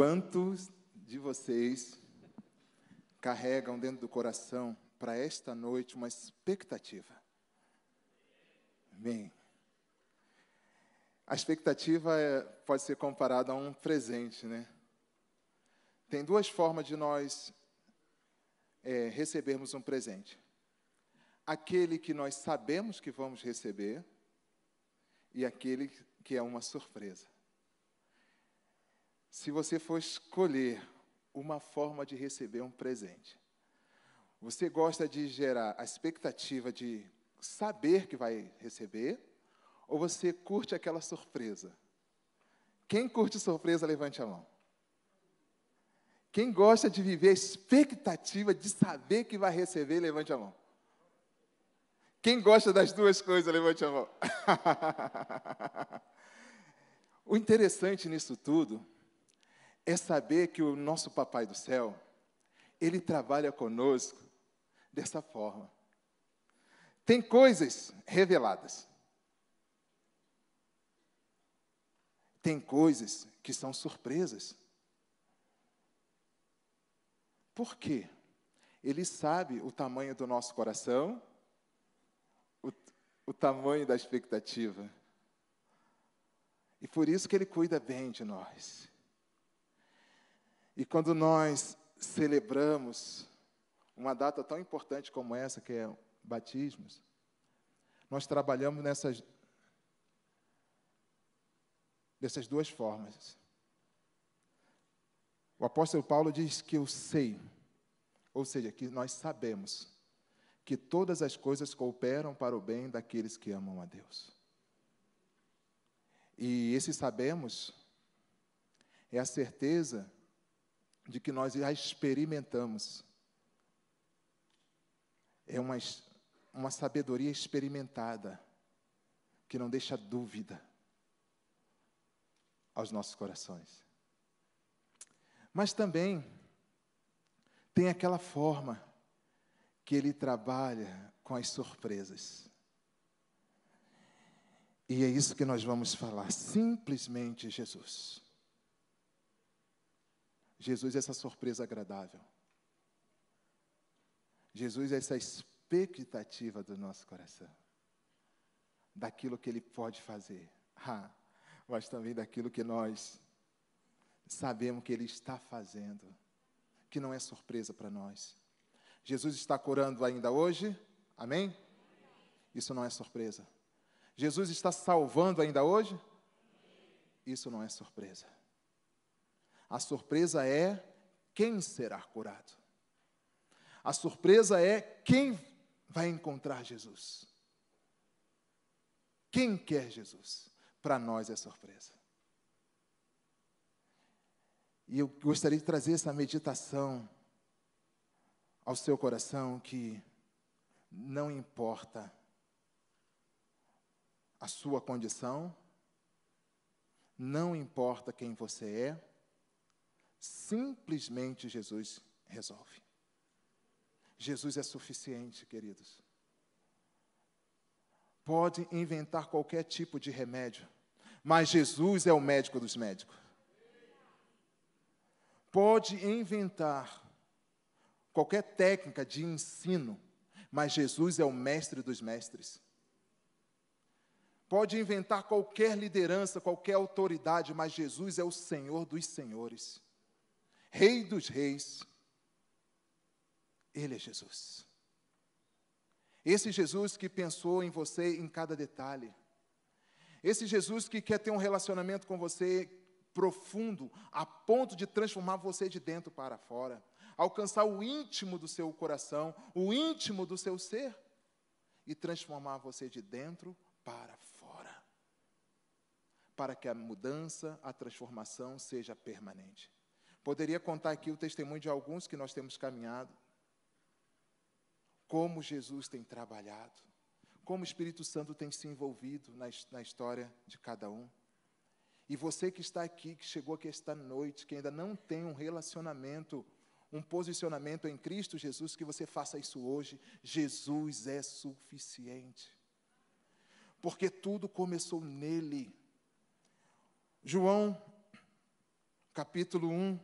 Quantos de vocês carregam dentro do coração para esta noite uma expectativa? Amém. A expectativa é, pode ser comparada a um presente, né? Tem duas formas de nós é, recebermos um presente: aquele que nós sabemos que vamos receber e aquele que é uma surpresa. Se você for escolher uma forma de receber um presente, você gosta de gerar a expectativa de saber que vai receber ou você curte aquela surpresa? Quem curte surpresa, levante a mão. Quem gosta de viver a expectativa de saber que vai receber, levante a mão. Quem gosta das duas coisas, levante a mão. o interessante nisso tudo é saber que o nosso Papai do Céu, ele trabalha conosco dessa forma. Tem coisas reveladas. Tem coisas que são surpresas. Por quê? Ele sabe o tamanho do nosso coração, o, o tamanho da expectativa. E por isso que ele cuida bem de nós. E quando nós celebramos uma data tão importante como essa, que é batismos, nós trabalhamos nessas, dessas duas formas. O apóstolo Paulo diz que eu sei, ou seja, que nós sabemos que todas as coisas cooperam para o bem daqueles que amam a Deus. E esse sabemos é a certeza de que nós já experimentamos. É uma, uma sabedoria experimentada, que não deixa dúvida aos nossos corações. Mas também tem aquela forma que ele trabalha com as surpresas. E é isso que nós vamos falar, simplesmente Jesus. Jesus é essa surpresa agradável. Jesus é essa expectativa do nosso coração, daquilo que Ele pode fazer, ah, mas também daquilo que nós sabemos que Ele está fazendo, que não é surpresa para nós. Jesus está curando ainda hoje, amém? Isso não é surpresa. Jesus está salvando ainda hoje? Isso não é surpresa. A surpresa é quem será curado. A surpresa é quem vai encontrar Jesus. Quem quer Jesus? Para nós é surpresa. E eu gostaria de trazer essa meditação ao seu coração que não importa a sua condição, não importa quem você é, simplesmente Jesus resolve. Jesus é suficiente, queridos. Pode inventar qualquer tipo de remédio, mas Jesus é o médico dos médicos pode inventar qualquer técnica de ensino, mas Jesus é o mestre dos mestres. Pode inventar qualquer liderança, qualquer autoridade, mas Jesus é o Senhor dos senhores, Rei dos reis. Ele é Jesus. Esse Jesus que pensou em você em cada detalhe. Esse Jesus que quer ter um relacionamento com você profundo, a ponto de transformar você de dentro para fora, alcançar o íntimo do seu coração, o íntimo do seu ser e transformar você de dentro para fora. Para que a mudança, a transformação seja permanente. Poderia contar aqui o testemunho de alguns que nós temos caminhado. Como Jesus tem trabalhado, como o Espírito Santo tem se envolvido na, na história de cada um. E você que está aqui, que chegou aqui esta noite, que ainda não tem um relacionamento, um posicionamento em Cristo Jesus, que você faça isso hoje. Jesus é suficiente. Porque tudo começou nele. João capítulo 1,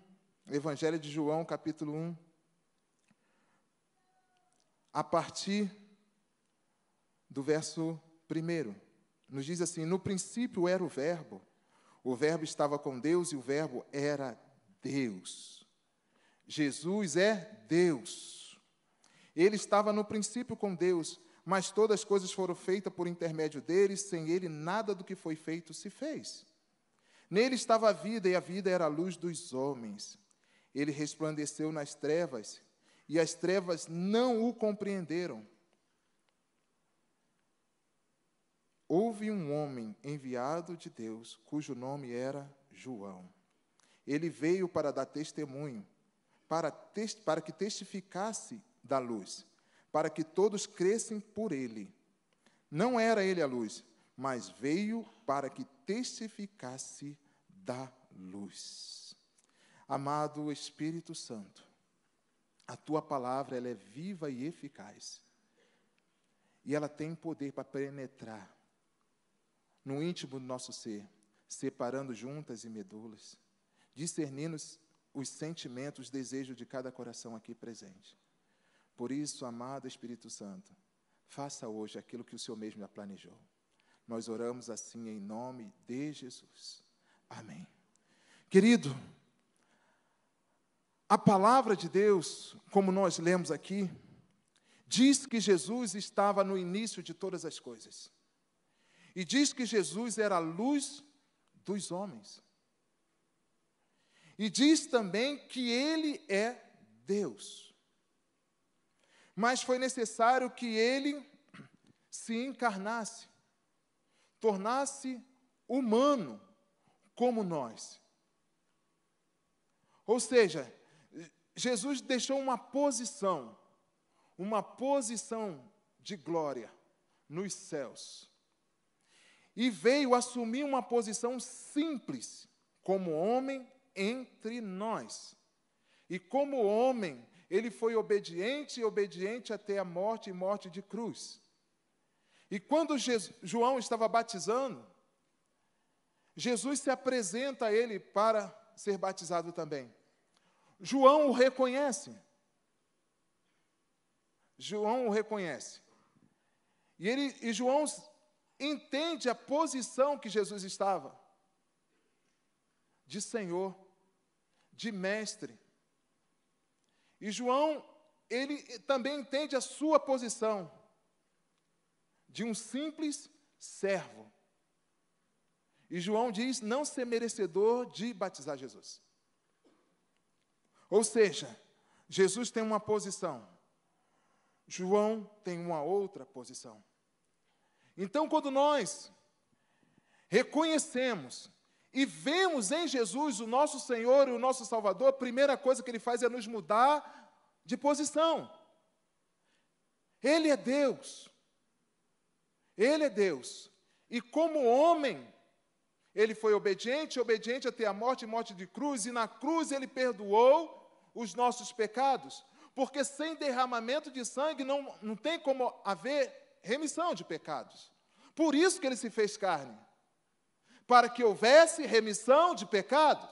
Evangelho de João, capítulo 1, a partir do verso 1. Nos diz assim: No princípio era o Verbo, o Verbo estava com Deus e o Verbo era Deus. Jesus é Deus. Ele estava no princípio com Deus, mas todas as coisas foram feitas por intermédio dele, sem ele nada do que foi feito se fez. Nele estava a vida e a vida era a luz dos homens. Ele resplandeceu nas trevas e as trevas não o compreenderam. Houve um homem enviado de Deus, cujo nome era João. Ele veio para dar testemunho, para, para que testificasse da luz, para que todos crescem por ele. Não era ele a luz, mas veio para que testificasse da luz. Amado Espírito Santo, a tua palavra ela é viva e eficaz. E ela tem poder para penetrar no íntimo do nosso ser, separando juntas e medulas, discernindo os sentimentos, os desejos de cada coração aqui presente. Por isso, amado Espírito Santo, faça hoje aquilo que o Senhor mesmo já planejou. Nós oramos assim em nome de Jesus. Amém. Querido, a palavra de Deus, como nós lemos aqui, diz que Jesus estava no início de todas as coisas. E diz que Jesus era a luz dos homens. E diz também que ele é Deus. Mas foi necessário que ele se encarnasse, tornasse humano como nós. Ou seja, Jesus deixou uma posição, uma posição de glória nos céus e veio assumir uma posição simples como homem entre nós. E como homem, ele foi obediente e obediente até a morte e morte de cruz. E quando Jesus, João estava batizando, Jesus se apresenta a ele para ser batizado também. João o reconhece. João o reconhece. E, ele, e João entende a posição que Jesus estava de Senhor, de mestre. E João, ele também entende a sua posição de um simples servo. E João diz não ser merecedor de batizar Jesus. Ou seja, Jesus tem uma posição, João tem uma outra posição. Então, quando nós reconhecemos e vemos em Jesus o nosso Senhor e o nosso Salvador, a primeira coisa que ele faz é nos mudar de posição. Ele é Deus. Ele é Deus. E como homem, ele foi obediente, obediente até a morte e morte de cruz, e na cruz ele perdoou os nossos pecados, porque sem derramamento de sangue não, não tem como haver remissão de pecados. Por isso que ele se fez carne, para que houvesse remissão de pecados.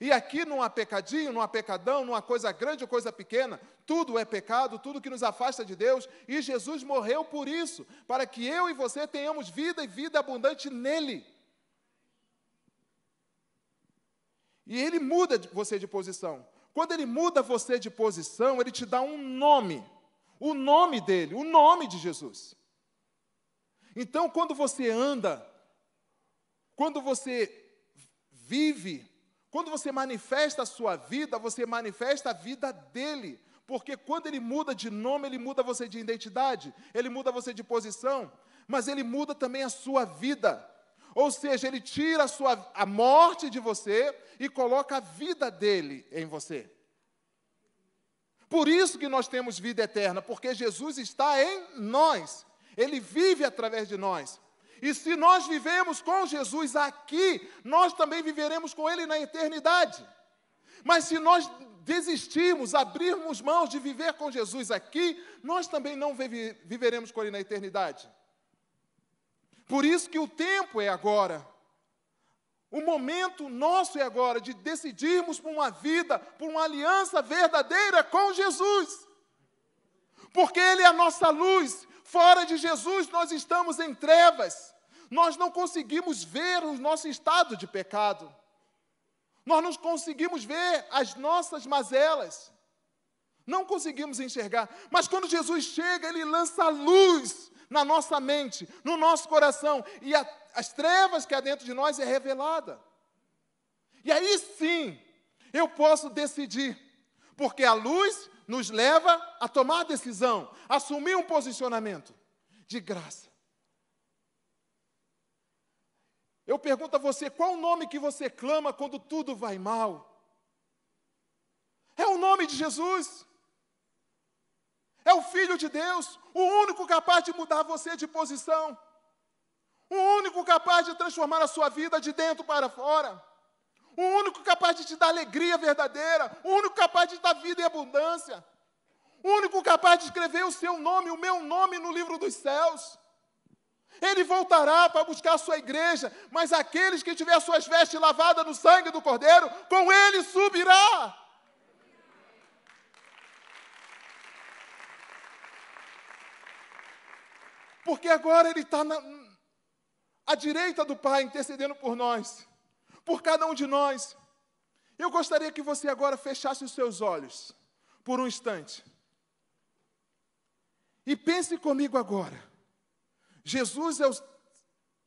E aqui não há pecadinho, não há pecadão, não há coisa grande ou coisa pequena, tudo é pecado, tudo que nos afasta de Deus, e Jesus morreu por isso, para que eu e você tenhamos vida e vida abundante nele. E ele muda você de posição. Quando ele muda você de posição, ele te dá um nome, o nome dele, o nome de Jesus. Então, quando você anda, quando você vive, quando você manifesta a sua vida, você manifesta a vida dele. Porque quando ele muda de nome, ele muda você de identidade, ele muda você de posição, mas ele muda também a sua vida. Ou seja, ele tira a, sua, a morte de você e coloca a vida dele em você. Por isso que nós temos vida eterna, porque Jesus está em nós. Ele vive através de nós. E se nós vivemos com Jesus aqui, nós também viveremos com Ele na eternidade. Mas se nós desistirmos, abrirmos mãos de viver com Jesus aqui, nós também não viveremos com Ele na eternidade. Por isso que o tempo é agora. O momento nosso é agora de decidirmos por uma vida, por uma aliança verdadeira com Jesus. Porque Ele é a nossa luz. Fora de Jesus, nós estamos em trevas. Nós não conseguimos ver o nosso estado de pecado. Nós não conseguimos ver as nossas mazelas. Não conseguimos enxergar. Mas quando Jesus chega, Ele lança luz na nossa mente, no nosso coração. E a, as trevas que há dentro de nós é revelada. E aí sim, eu posso decidir, porque a luz nos leva a tomar decisão, a assumir um posicionamento de graça. Eu pergunto a você, qual o nome que você clama quando tudo vai mal? É o nome de Jesus. É o Filho de Deus, o único capaz de mudar você de posição. O único capaz de transformar a sua vida de dentro para fora. O único capaz de te dar alegria verdadeira. O único capaz de dar vida em abundância. O único capaz de escrever o seu nome, o meu nome no livro dos céus. Ele voltará para buscar a sua igreja, mas aqueles que tiver suas vestes lavadas no sangue do Cordeiro, com ele subirá. Porque agora ele está à direita do Pai, intercedendo por nós, por cada um de nós. Eu gostaria que você agora fechasse os seus olhos por um instante. E pense comigo agora. Jesus é o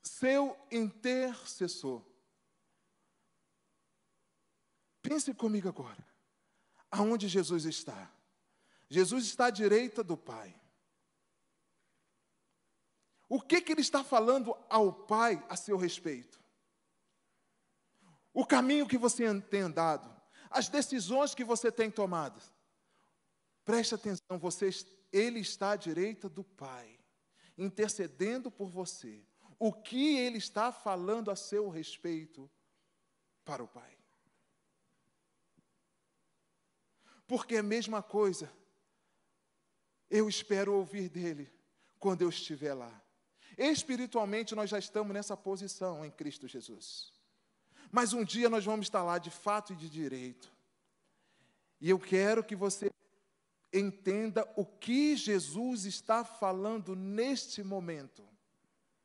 seu intercessor. Pense comigo agora. Aonde Jesus está? Jesus está à direita do Pai. O que, que ele está falando ao Pai a seu respeito? O caminho que você tem andado, as decisões que você tem tomado. Preste atenção, você, ele está à direita do Pai, intercedendo por você. O que ele está falando a seu respeito para o Pai? Porque é a mesma coisa, eu espero ouvir dele quando eu estiver lá. Espiritualmente, nós já estamos nessa posição em Cristo Jesus. Mas um dia nós vamos estar lá de fato e de direito. E eu quero que você entenda o que Jesus está falando neste momento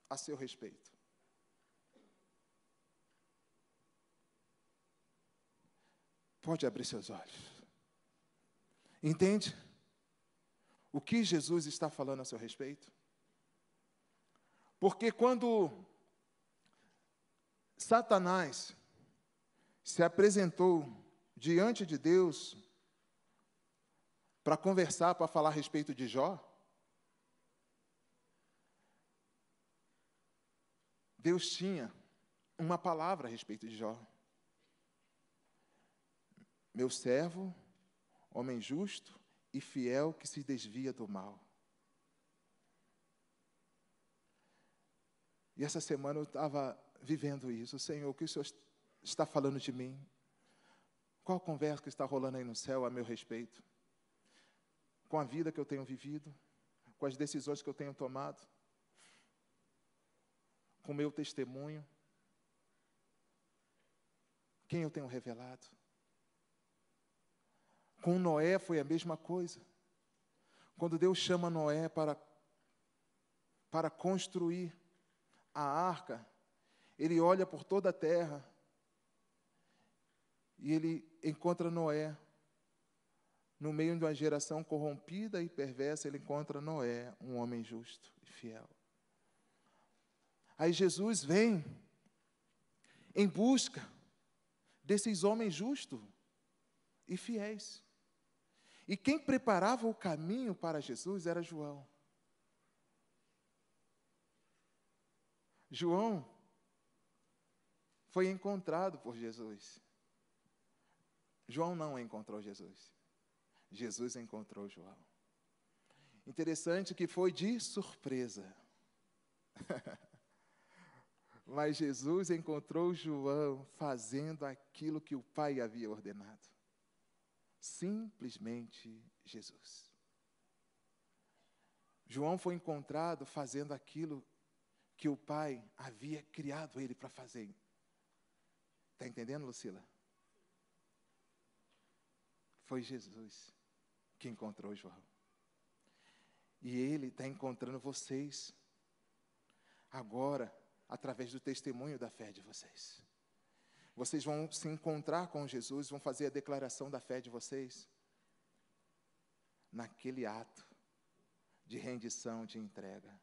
a seu respeito. Pode abrir seus olhos. Entende? O que Jesus está falando a seu respeito? Porque quando Satanás se apresentou diante de Deus para conversar, para falar a respeito de Jó, Deus tinha uma palavra a respeito de Jó. Meu servo, homem justo e fiel que se desvia do mal. E essa semana eu estava vivendo isso. Senhor, o que o Senhor está falando de mim? Qual conversa que está rolando aí no céu a meu respeito? Com a vida que eu tenho vivido? Com as decisões que eu tenho tomado? Com o meu testemunho? Quem eu tenho revelado? Com Noé foi a mesma coisa. Quando Deus chama Noé para, para construir a arca, ele olha por toda a terra e ele encontra Noé. No meio de uma geração corrompida e perversa, ele encontra Noé, um homem justo e fiel. Aí Jesus vem em busca desses homens justos e fiéis. E quem preparava o caminho para Jesus era João. João foi encontrado por Jesus. João não encontrou Jesus. Jesus encontrou João. Interessante que foi de surpresa. Mas Jesus encontrou João fazendo aquilo que o Pai havia ordenado. Simplesmente Jesus. João foi encontrado fazendo aquilo que o pai havia criado ele para fazer. Está entendendo, Lucila? Foi Jesus que encontrou João. E ele está encontrando vocês agora, através do testemunho da fé de vocês. Vocês vão se encontrar com Jesus, vão fazer a declaração da fé de vocês naquele ato de rendição, de entrega.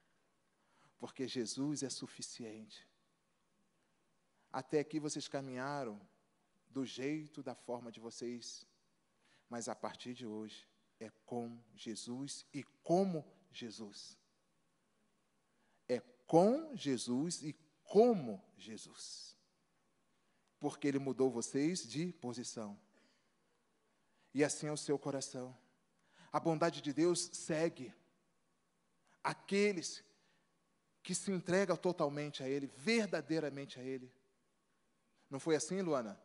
Porque Jesus é suficiente. Até aqui vocês caminharam do jeito, da forma de vocês, mas a partir de hoje é com Jesus e como Jesus. É com Jesus e como Jesus. Porque Ele mudou vocês de posição. E assim é o seu coração. A bondade de Deus segue aqueles que se entregam totalmente a Ele, verdadeiramente a Ele. Não foi assim, Luana?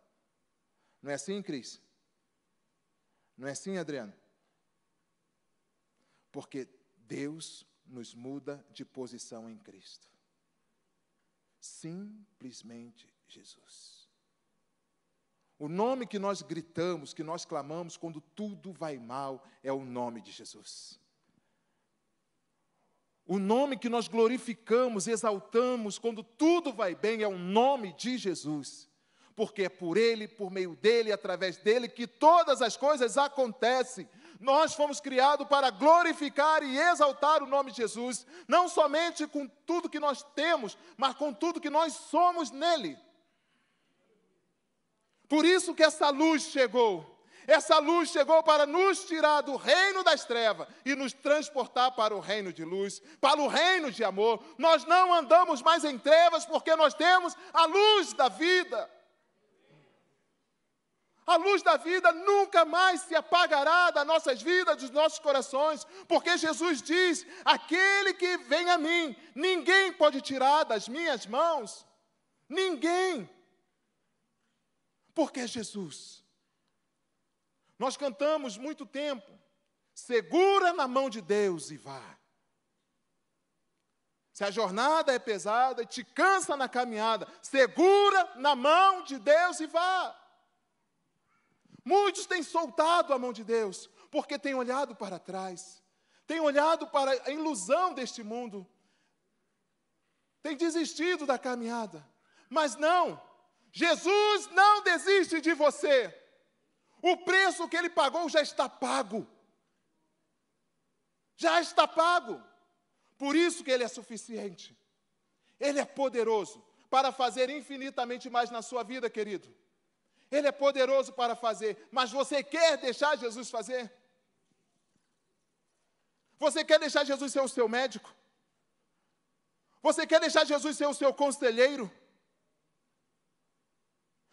Não é assim, Cris? Não é assim, Adriano? Porque Deus nos muda de posição em Cristo. Simplesmente Jesus. O nome que nós gritamos, que nós clamamos quando tudo vai mal, é o nome de Jesus. O nome que nós glorificamos, exaltamos quando tudo vai bem é o nome de Jesus. Porque é por Ele, por meio dele, através dele que todas as coisas acontecem. Nós fomos criados para glorificar e exaltar o nome de Jesus, não somente com tudo que nós temos, mas com tudo que nós somos nele. Por isso que essa luz chegou. Essa luz chegou para nos tirar do reino das trevas e nos transportar para o reino de luz, para o reino de amor. Nós não andamos mais em trevas porque nós temos a luz da vida. A luz da vida nunca mais se apagará das nossas vidas, dos nossos corações, porque Jesus diz: aquele que vem a mim, ninguém pode tirar das minhas mãos. Ninguém. Porque é Jesus. Nós cantamos muito tempo, segura na mão de Deus e vá. Se a jornada é pesada e te cansa na caminhada, segura na mão de Deus e vá. Muitos têm soltado a mão de Deus, porque têm olhado para trás, têm olhado para a ilusão deste mundo, têm desistido da caminhada. Mas não, Jesus não desiste de você. O preço que ele pagou já está pago. Já está pago. Por isso que ele é suficiente. Ele é poderoso para fazer infinitamente mais na sua vida, querido. Ele é poderoso para fazer, mas você quer deixar Jesus fazer? Você quer deixar Jesus ser o seu médico? Você quer deixar Jesus ser o seu conselheiro?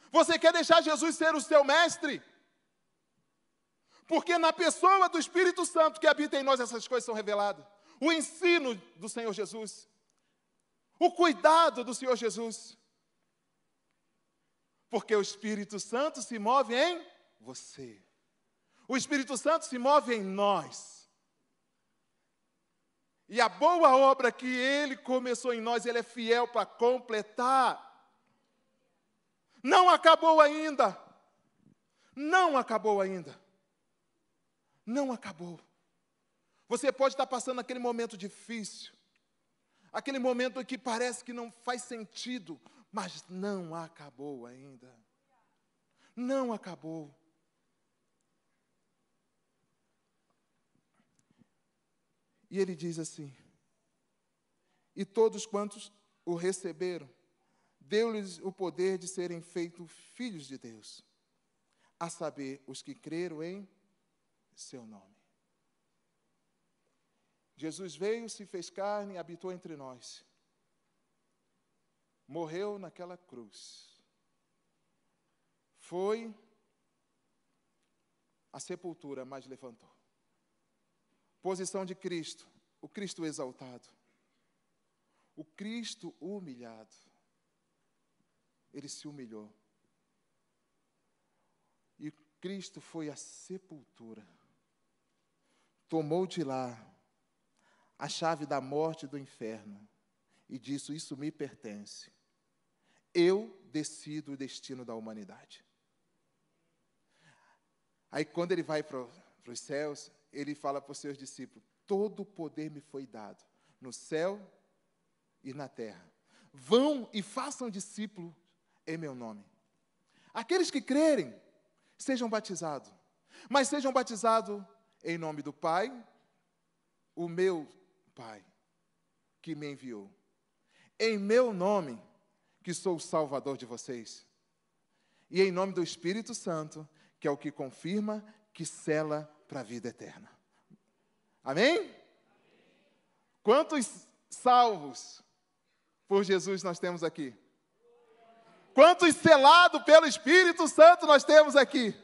Você quer deixar Jesus ser o seu mestre? Porque na pessoa do Espírito Santo que habita em nós essas coisas são reveladas. O ensino do Senhor Jesus. O cuidado do Senhor Jesus. Porque o Espírito Santo se move em você. O Espírito Santo se move em nós. E a boa obra que ele começou em nós, ele é fiel para completar. Não acabou ainda. Não acabou ainda. Não acabou. Você pode estar passando aquele momento difícil, aquele momento que parece que não faz sentido, mas não acabou ainda. Não acabou. E ele diz assim: E todos quantos o receberam, deu-lhes o poder de serem feitos filhos de Deus, a saber, os que creram em seu nome. Jesus veio, se fez carne e habitou entre nós morreu naquela cruz. Foi a sepultura, mas levantou. Posição de Cristo, o Cristo exaltado. O Cristo humilhado. Ele se humilhou. E Cristo foi à sepultura. Tomou de lá a chave da morte e do inferno e disse: Isso me pertence. Eu decido o destino da humanidade. Aí, quando ele vai para os céus, ele fala para os seus discípulos: Todo o poder me foi dado, no céu e na terra. Vão e façam discípulos em meu nome. Aqueles que crerem, sejam batizados, mas sejam batizados em nome do Pai, o meu Pai, que me enviou. Em meu nome, que sou o Salvador de vocês. E em nome do Espírito Santo, que é o que confirma, que cela para a vida eterna. Amém? Quantos salvos por Jesus nós temos aqui? Quantos selados pelo Espírito Santo nós temos aqui?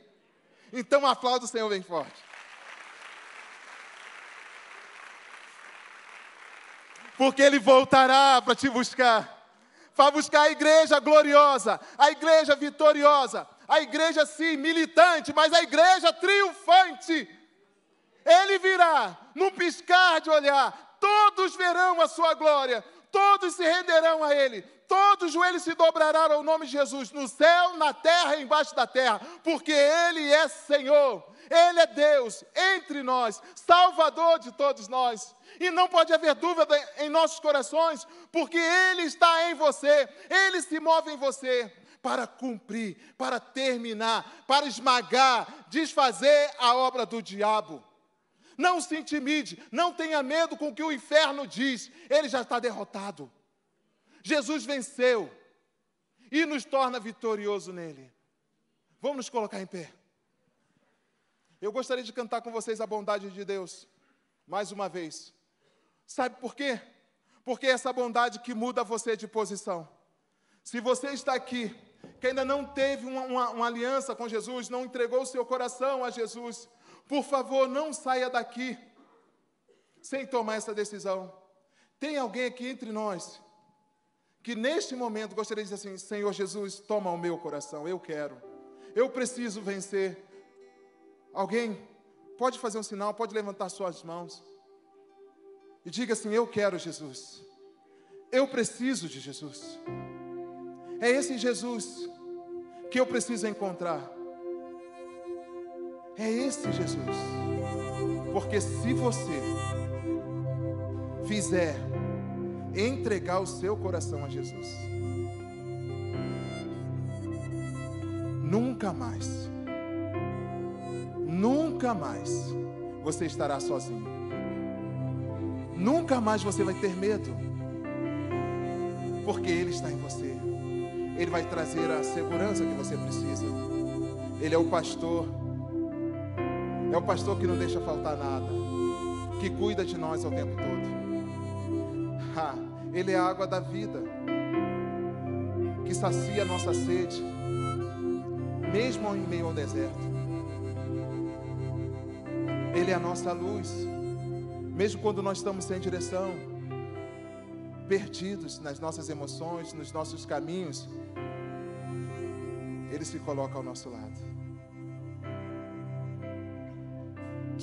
Então aplauda o Senhor bem forte. Porque Ele voltará para te buscar. Para buscar a igreja gloriosa, a igreja vitoriosa, a igreja sim militante, mas a igreja triunfante. Ele virá num piscar de olhar, todos verão a sua glória, todos se renderão a Ele, todos os joelhos se dobrarão ao nome de Jesus, no céu, na terra e embaixo da terra, porque Ele é Senhor, Ele é Deus entre nós, Salvador de todos nós. E não pode haver dúvida em nossos corações, porque Ele está em você, Ele se move em você para cumprir, para terminar, para esmagar, desfazer a obra do diabo. Não se intimide, não tenha medo com o que o inferno diz, ele já está derrotado. Jesus venceu e nos torna vitorioso nele. Vamos nos colocar em pé. Eu gostaria de cantar com vocês a bondade de Deus, mais uma vez. Sabe por quê? Porque é essa bondade que muda você de posição. Se você está aqui, que ainda não teve uma, uma, uma aliança com Jesus, não entregou o seu coração a Jesus, por favor, não saia daqui sem tomar essa decisão. Tem alguém aqui entre nós que neste momento gostaria de dizer assim: Senhor Jesus, toma o meu coração, eu quero, eu preciso vencer. Alguém pode fazer um sinal, pode levantar suas mãos e diga assim: Eu quero Jesus, eu preciso de Jesus. É esse Jesus que eu preciso encontrar. É esse Jesus. Porque se você fizer entregar o seu coração a Jesus, nunca mais, nunca mais você estará sozinho. Nunca mais você vai ter medo, porque Ele está em você. Ele vai trazer a segurança que você precisa. Ele é o pastor é o pastor que não deixa faltar nada, que cuida de nós o tempo todo. Ha, ele é a água da vida, que sacia a nossa sede, mesmo em meio ao deserto. Ele é a nossa luz, mesmo quando nós estamos sem direção, perdidos nas nossas emoções, nos nossos caminhos, Ele se coloca ao nosso lado.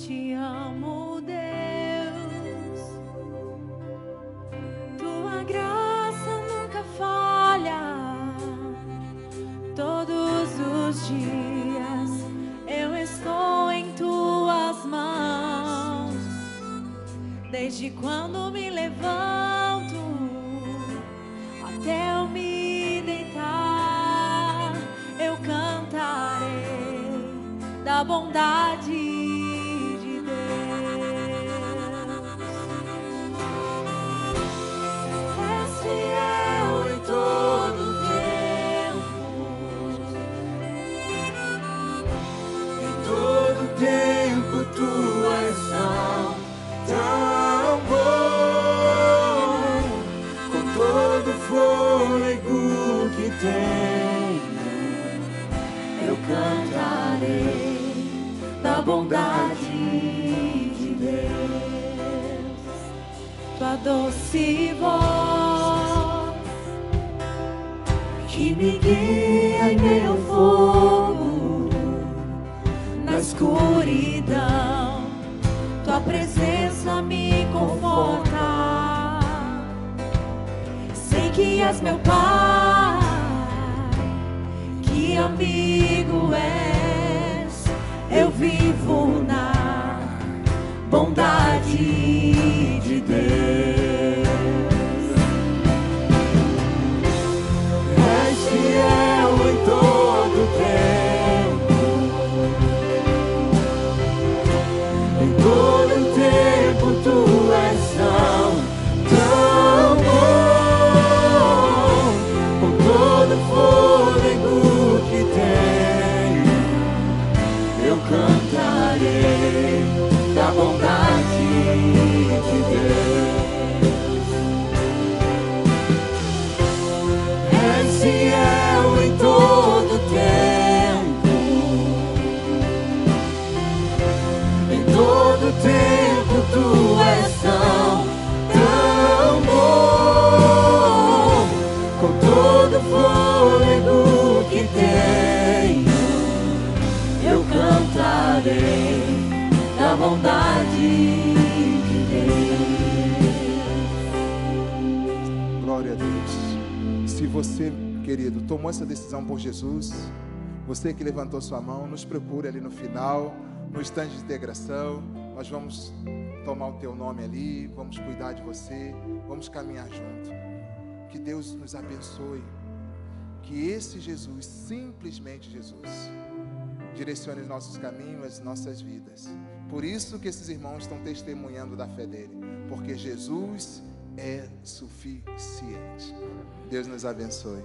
Te amo, Deus. Tua graça nunca falha. Todos os dias eu estou em tuas mãos. Desde quando me levanto até eu me deitar, eu cantarei da bondade bondade de Deus, tua doce voz que me guia em meu fogo na escuridão, tua presença me conforta. Sei que és meu Pai amigo és. Vivo na bondade você, querido, tomou essa decisão por Jesus, você que levantou sua mão, nos procure ali no final, no estande de integração. Nós vamos tomar o teu nome ali, vamos cuidar de você, vamos caminhar junto. Que Deus nos abençoe. Que esse Jesus, simplesmente Jesus, direcione os nossos caminhos, as nossas vidas. Por isso que esses irmãos estão testemunhando da fé dele, porque Jesus é suficiente. Deus nos abençoe.